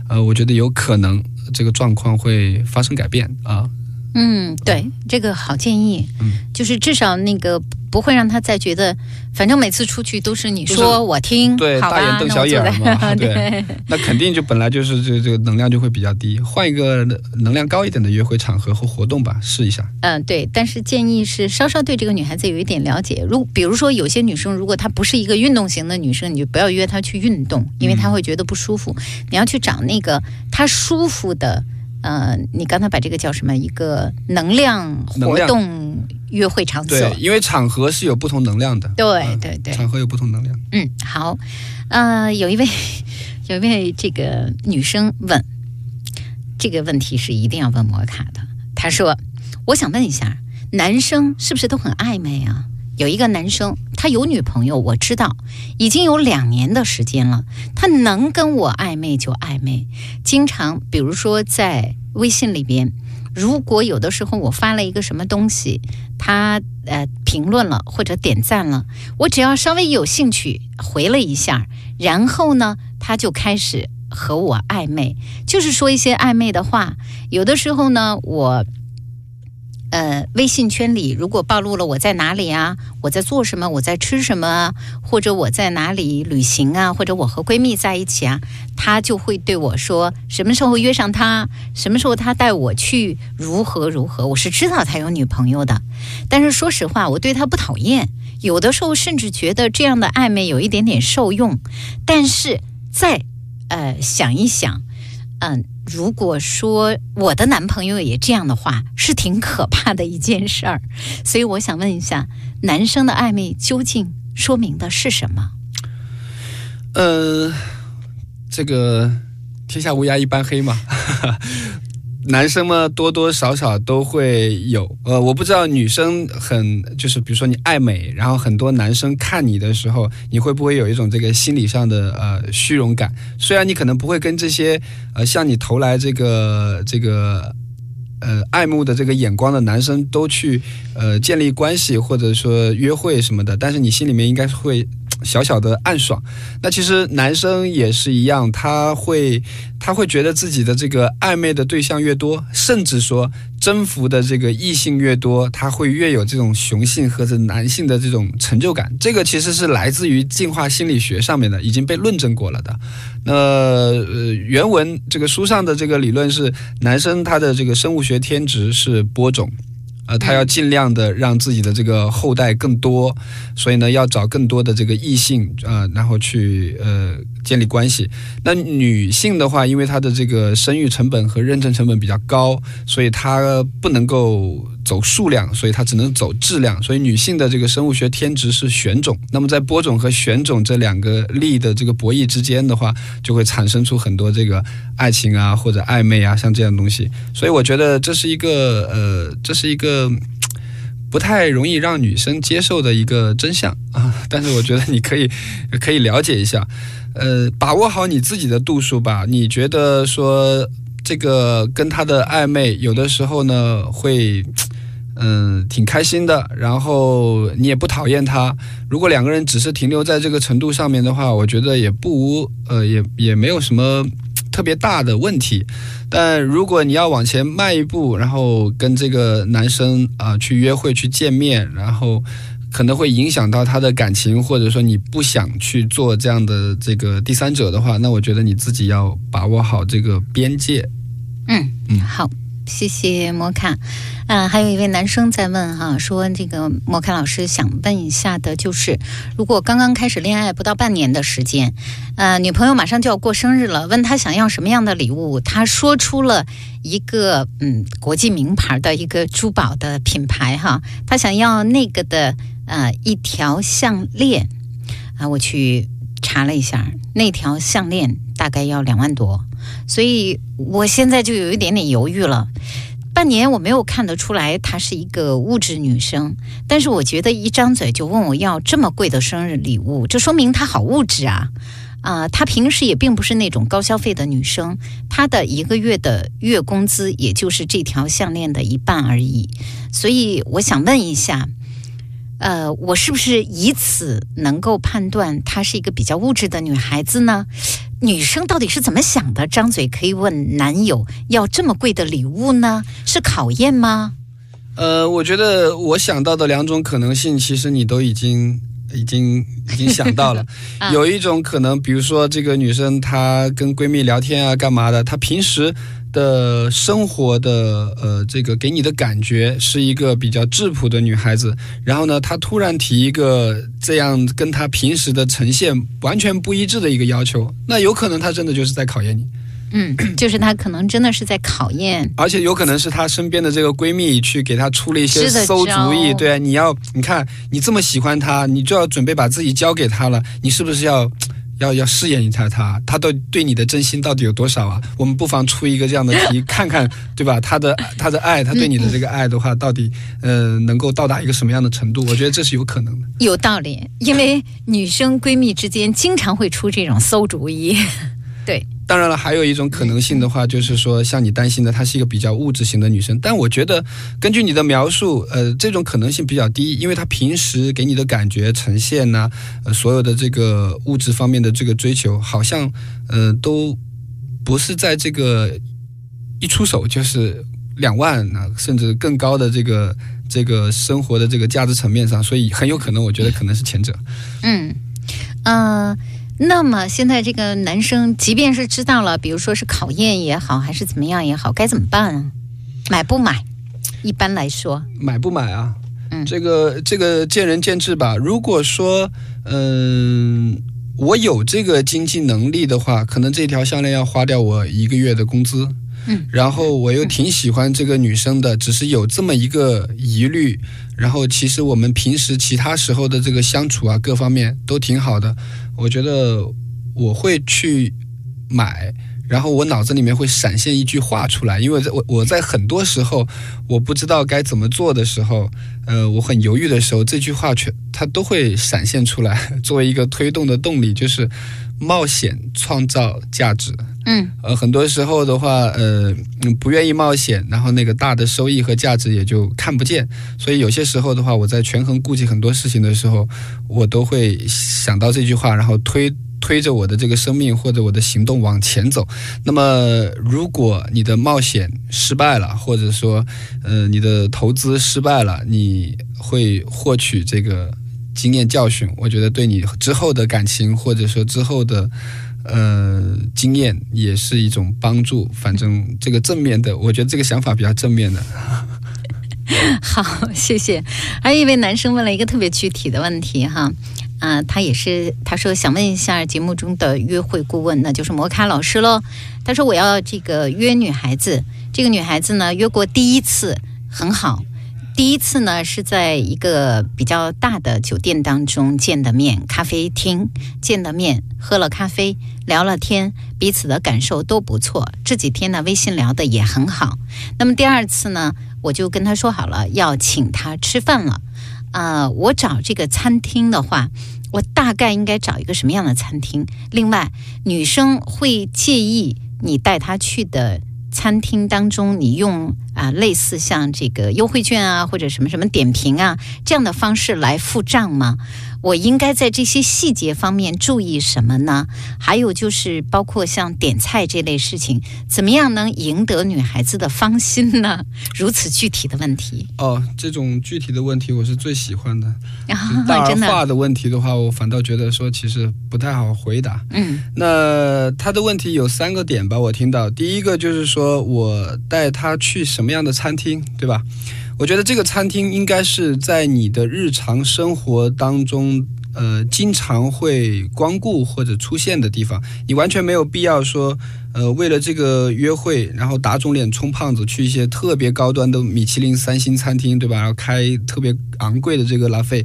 呃，我觉得有可能，这个状况会发生改变啊。嗯，对，这个好建议，嗯就是至少那个不会让他再觉得，反正每次出去都是你都说我听，对，大眼瞪小眼嘛，对，那肯定就本来就是这这个能量就会比较低，换一个能量高一点的约会场合和活动吧，试一下。嗯，对，但是建议是稍稍对这个女孩子有一点了解。如比如说，有些女生如果她不是一个运动型的女生，你就不要约她去运动，因为她会觉得不舒服。你要去找那个她舒服的，呃，你刚才把这个叫什么？一个能量活动约会场所。对，因为场合是有不同能量的。对嗯对对，场合有不同能量。嗯，好，呃，有一位 有一位这个女生问这个问题是一定要问摩卡的。她说：“我想问一下，男生是不是都很暧昧啊？”有一个男生，他有女朋友，我知道已经有两年的时间了，他能跟我暧昧就暧昧，经常比如说在微信里边，如果有的时候我发了一个什么东西，他呃评论了或者点赞了，我只要稍微有兴趣回了一下，然后呢，他就开始和我暧昧，就是说一些暧昧的话。有的时候呢，我呃微信圈里如果暴露了我在哪里啊，我在做什么，我在吃什么，或者我在哪里旅行啊，或者我和闺蜜在一起啊，他就会对我说什么时候约上他，什么时候他带我去，如何如何。我是知道他有女朋友的，但是说实话，我对他不讨厌。有的时候甚至觉得这样的暧昧有一点点受用，但是再呃想一想，嗯、如果说我的男朋友也这样的话，是挺可怕的一件事儿。所以我想问一下，男生的暧昧究竟说明的是什么？嗯、这个天下乌鸦一般黑嘛。男生嘛，多多少少都会有。呃，我不知道女生很就是，比如说你爱美，然后很多男生看你的时候，你会不会有一种这个心理上的呃虚荣感？虽然你可能不会跟这些呃向你投来这个这个呃爱慕的这个眼光的男生都去呃建立关系或者说约会什么的，但是你心里面应该是会小小的暗爽。那其实男生也是一样，他会他会觉得自己的这个暧昧的对象越多，甚至说征服的这个异性越多，他会越有这种雄性和这男性的这种成就感。这个其实是来自于进化心理学上面的，已经被论证过了的。那呃，原文这个书上的这个理论是，男生他的这个生物学天职是播种。呃，他要尽量的让自己的这个后代更多，所以呢，要找更多的这个异性啊、然后去呃建立关系。那女性的话，因为她的这个生育成本和妊娠成本比较高，所以她不能够走数量，所以它只能走质量。所以女性的这个生物学天职是选种。那么在播种和选种这两个力的这个博弈之间的话，就会产生出很多这个爱情啊或者暧昧啊像这样的东西。所以我觉得这是一个呃，这是一个。不太容易让女生接受的一个真相啊，但是我觉得你可以可以了解一下，呃，把握好你自己的度数吧。你觉得说这个跟他的暧昧，有的时候呢会，嗯、挺开心的，然后你也不讨厌他。如果两个人只是停留在这个程度上面的话，我觉得也不无呃，也也没有什么特别大的问题。但如果你要往前迈一步，然后跟这个男生啊、去约会、去见面，然后可能会影响到他的感情，或者说你不想去做这样的这个第三者的话，那我觉得你自己要把握好这个边界。嗯嗯好，谢谢摩卡。啊，还有一位男生在问哈、说这个摩卡老师想问一下的，就是如果刚刚开始恋爱不到半年的时间，呃，女朋友马上就要过生日了，问他想要什么样的礼物，他说出了一个嗯国际名牌的一个珠宝的品牌哈，他想要那个的呃一条项链啊，我去查了一下，那条项链大概要两万多。所以我现在就有一点点犹豫了。半年我没有看得出来她是一个物质女生，但是我觉得一张嘴就问我要这么贵的生日礼物，这说明她好物质啊！啊、她平时也并不是那种高消费的女生，她的一个月的月工资也就是这条项链的一半而已。所以我想问一下，呃，我是不是以此能够判断她是一个比较物质的女孩子呢？女生到底是怎么想的？张嘴可以问男友要这么贵的礼物呢？是考验吗？呃，我觉得我想到的两种可能性，其实你都已经。已经已经想到了，有一种可能，比如说这个女生她跟闺蜜聊天啊，干嘛的？她平时的生活的呃，这个给你的感觉是一个比较质朴的女孩子，然后呢，她突然提一个这样跟她平时的呈现完全不一致的一个要求，那有可能她真的就是在考验你。嗯，就是她可能真的是在考验，而且有可能是她身边的这个闺蜜去给她出了一些馊主意。对，你要你看你这么喜欢她，你就要准备把自己交给她了，你是不是要要要试验一下他，他对对你的真心到底有多少啊？我们不妨出一个这样的题，看看对吧？他的他的爱，他对你的这个爱的话，到底呃能够到达一个什么样的程度？我觉得这是有可能的。有道理，因为女生闺蜜之间经常会出这种馊主意，对。当然了，还有一种可能性的话，就是说，像你担心的，她是一个比较物质型的女生。但我觉得，根据你的描述，呃，这种可能性比较低，因为她平时给你的感觉呈现呢，呃，所有的这个物质方面的这个追求，好像，呃，都不是在这个一出手就是两万啊，甚至更高的这个这个生活的这个价值层面上，所以很有可能，我觉得可能是前者。嗯，嗯。那么现在这个男生，即便是知道了，比如说是考验也好，还是怎么样也好，该怎么办啊？买不买？一般来说，买不买啊？嗯，这个这个见仁见智吧。如果说，嗯，我有这个经济能力的话，可能这条项链要花掉我一个月的工资。嗯，然后我又挺喜欢这个女生的，只是有这么一个疑虑。然后其实我们平时其他时候的这个相处啊，各方面都挺好的。我觉得我会去买，然后我脑子里面会闪现一句话出来，因为在我我在很多时候我不知道该怎么做的时候，呃，我很犹豫的时候，这句话全它都会闪现出来，作为一个推动的动力，就是冒险创造价值。嗯，呃，很多时候的话，呃，不愿意冒险，然后那个大的收益和价值也就看不见。所以有些时候的话，我在权衡顾及很多事情的时候，我都会想到这句话，然后推推着我的这个生命或者我的行动往前走。那么，如果你的冒险失败了，或者说，呃，你的投资失败了，你会获取这个经验教训。我觉得对你之后的感情，或者说之后的。呃，经验也是一种帮助。反正这个正面的，我觉得这个想法比较正面的。好，谢谢。还有一位男生问了一个特别具体的问题哈，啊，他也是他说想问一下节目中的约会顾问，那就是摩卡老师喽。他说我要这个约女孩子，这个女孩子呢约过第一次很好。第一次呢，是在一个比较大的酒店当中见的面，咖啡厅见的面，喝了咖啡，聊了天，彼此的感受都不错。这几天呢，微信聊的也很好。那么第二次呢，我就跟他说好了，要请他吃饭了。啊，我找这个餐厅的话，我大概应该找一个什么样的餐厅？另外，女生会介意你带她去的？餐厅当中，你用啊类似像这个优惠券啊，或者什么什么点评啊这样的方式来付账吗？我应该在这些细节方面注意什么呢？还有就是包括像点菜这类事情，怎么样能赢得女孩子的芳心呢？如此具体的问题哦，这种具体的问题我是最喜欢的。大而化的问题的话，我反倒觉得说其实不太好回答。嗯，那他的问题有三个点吧？我听到第一个就是说我带他去什么样的餐厅，对吧？我觉得这个餐厅应该是在你的日常生活当中，呃，经常会光顾或者出现的地方。你完全没有必要说。呃，为了这个约会，然后打肿脸充胖子，去一些特别高端的米其林三星餐厅，对吧？然后开特别昂贵的这个拉菲。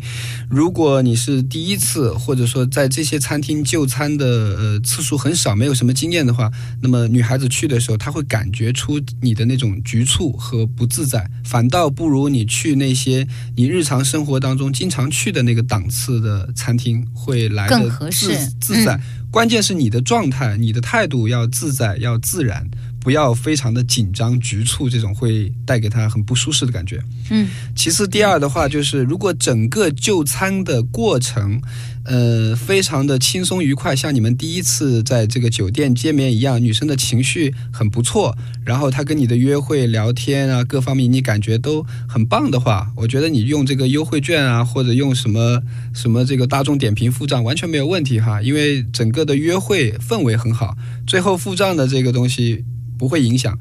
如果你是第一次，或者说在这些餐厅就餐的呃次数很少，没有什么经验的话，那么女孩子去的时候，她会感觉出你的那种局促和不自在，反倒不如你去那些你日常生活当中经常去的那个档次的餐厅会来的自自在。关键是你的状态、你的态度要自在、要自然，不要非常的紧张局促，这种会带给他很不舒适的感觉。嗯其次，第二的话就是，如果整个就餐的过程，呃，非常的轻松愉快，像你们第一次在这个酒店见面一样，女生的情绪很不错，然后她跟你的约会、聊天啊，各方面你感觉都很棒的话，我觉得你用这个优惠券啊，或者用什么 什么这个大众点评付账完全没有问题哈，因为整个的约会氛围很好，最后付账的这个东西不会影响。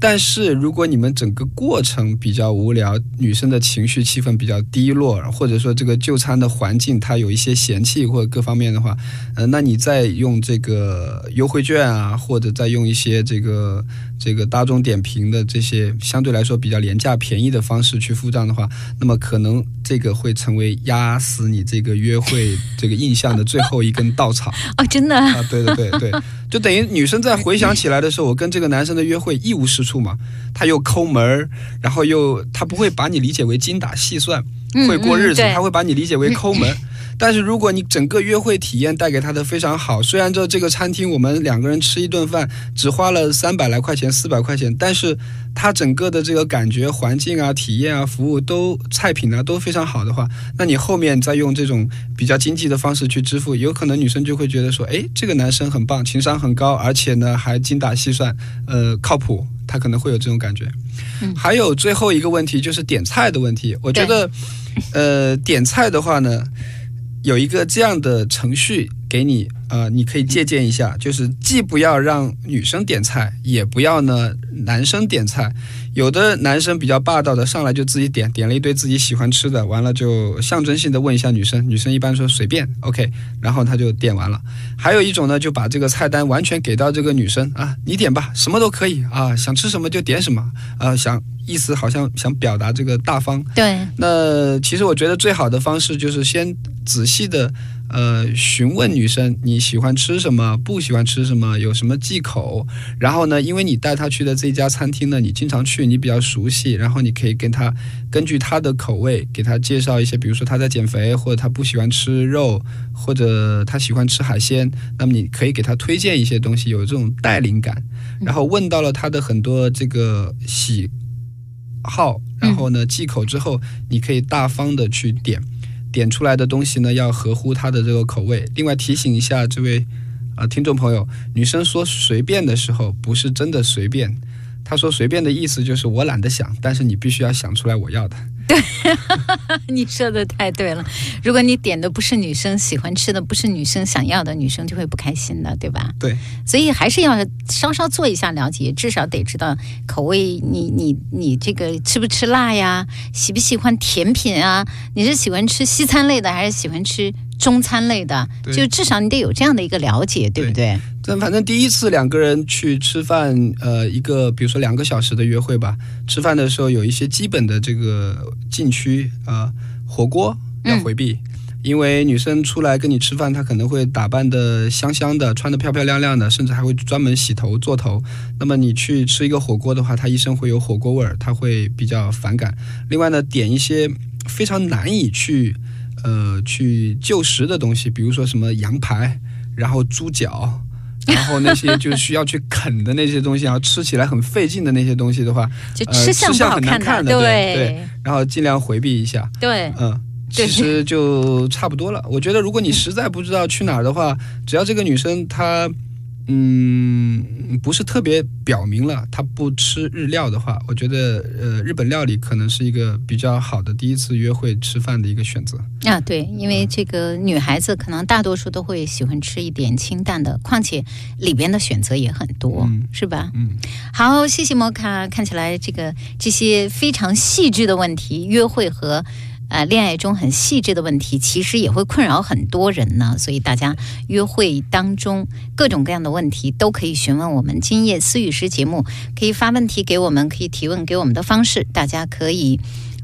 但是如果你们整个过程比较无聊，女生的情绪气氛比较低落，或者说这个就餐的环境她有一些嫌弃或者各方面的话，呃，那你再用这个优惠券啊，或者再用一些这个这个大众点评的这些相对来说比较廉价便宜的方式去付账的话，那么可能这个会成为压死你这个约会 这个印象的最后一根稻草。哦，真的啊，对对对对，就等于女生在回想起来的时候，我跟这个男生的约会一无是处嘛，他又抠门儿，然后又他不会把你理解为精打细算，嗯会过日子，他会把你理解为抠门。但是如果你整个约会体验带给他的非常好，虽然这这个餐厅我们两个人吃一顿饭只花了三百来块钱、四百块钱，但是他整个的这个感觉、环境啊、体验啊、服务都菜品啊都非常好的话，那你后面再用这种比较经济的方式去支付，有可能女生就会觉得说，哎，这个男生很棒，情商很高，而且呢还精打细算，呃，靠谱，他可能会有这种感觉。嗯还有最后一个问题就是点菜的问题，我觉得，呃，点菜的话呢，有一个这样的程序给你，呃，你可以借鉴一下，就是既不要让女生点菜，也不要呢男生点菜。有的男生比较霸道的，上来就自己点，点了一堆自己喜欢吃的，完了就象征性的问一下女生，女生一般说随便，OK，然后他就点完了。还有一种呢，就把这个菜单完全给到这个女生啊，你点吧，什么都可以啊，想吃什么就点什么，啊，想意思好像想表达这个大方，对，那其实我觉得最好的方式就是先仔细的呃询问女生你喜欢吃什么，不喜欢吃什么，有什么忌口。然后呢，因为你带她去的这家餐厅呢，你经常去，你比较熟悉，然后你可以跟她根据她的口味给她介绍一些，比如说她在减肥，或者她不喜欢吃肉，或者她喜欢吃海鲜，那么你可以给她推荐一些东西，有这种带领感。然后问到了她的很多这个喜好，然后呢忌口之后，你可以大方的去点，点出来的东西呢要合乎他的这个口味。另外提醒一下这位啊、呃听众朋友，女生说随便的时候，不是真的随便。她说随便的意思就是我懒得想，但是你必须要想出来我要的。你说的太对了。如果你点的不是女生喜欢吃的，不是女生想要的，女生就会不开心的，对吧？对，所以还是要稍稍做一下了解，至少得知道口味你，你你这个吃不吃辣呀？喜不喜欢甜品啊？你是喜欢吃西餐类的，还是喜欢吃中餐类的？就至少你得有这样的一个了解，对不对？但反正第一次两个人去吃饭，呃，一个比如说两个小时的约会吧，吃饭的时候有一些基本的这个禁区啊、火锅要回避。因为女生出来跟你吃饭，她可能会打扮的香香的，穿的漂漂亮亮的，甚至还会专门洗头做头。那么你去吃一个火锅的话，她一身会有火锅味儿，她会比较反感。另外呢，点一些非常难以去呃去就食的东西，比如说什么羊排，然后猪脚。然后那些就需要去啃的那些东西，然后吃起来很费劲的那些东西的话，就呃吃相很难看的对对对然后尽量回避一下。对嗯，其实就差不多了。我觉得如果你实在不知道去哪儿的话，只要这个女生她嗯不是特别表明了他不吃日料的话，我觉得呃日本料理可能是一个比较好的第一次约会吃饭的一个选择。啊，对，因为这个女孩子可能大多数都会喜欢吃一点清淡的，况且里边的选择也很多，嗯是吧？嗯，好，谢谢摩卡。看起来这个这些非常细致的问题，约会和呃恋爱中很细致的问题，其实也会困扰很多人呢。所以大家约会当中各种各样的问题都可以询问我们今夜思雨时节目，可以发问题给我们，可以提问给我们的方式，大家可以。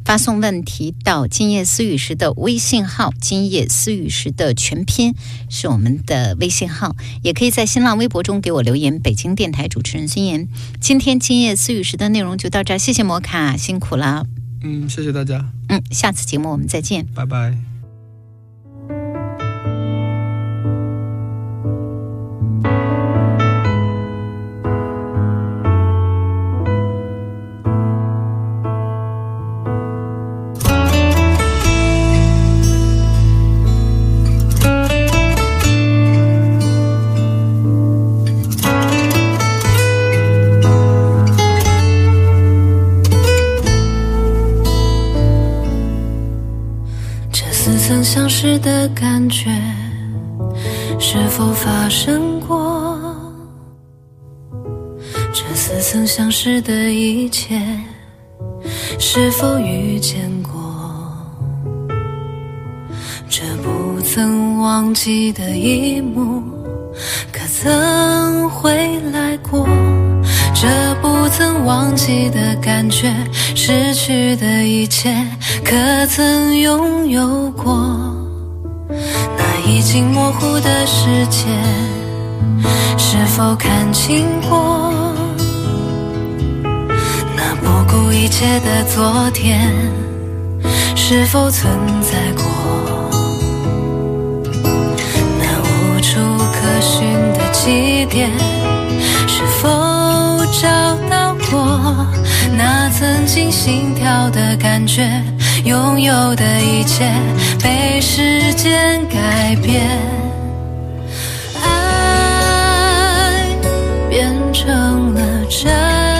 发送问题到今夜思雨时的微信号，今夜思雨时的全拼是我们的微信号，也可以在新浪微博中给我留言。北京电台主持人孙岩，今天今夜思雨时的内容就到这儿，谢谢摩卡，辛苦了。嗯，谢谢大家，嗯，下次节目我们再见。拜拜。的感觉是否发生过？这似曾相识的一切是否遇见过？这不曾忘记的一幕，可曾回来过？这不曾忘记的感觉，失去的一切，可曾拥有过？已经模糊的世界，是否看清过？那不顾一切的昨天，是否存在过？那无处可寻的起点，是否找到过？那曾经心跳的感觉，拥有的一切被时间改变，爱变成了债。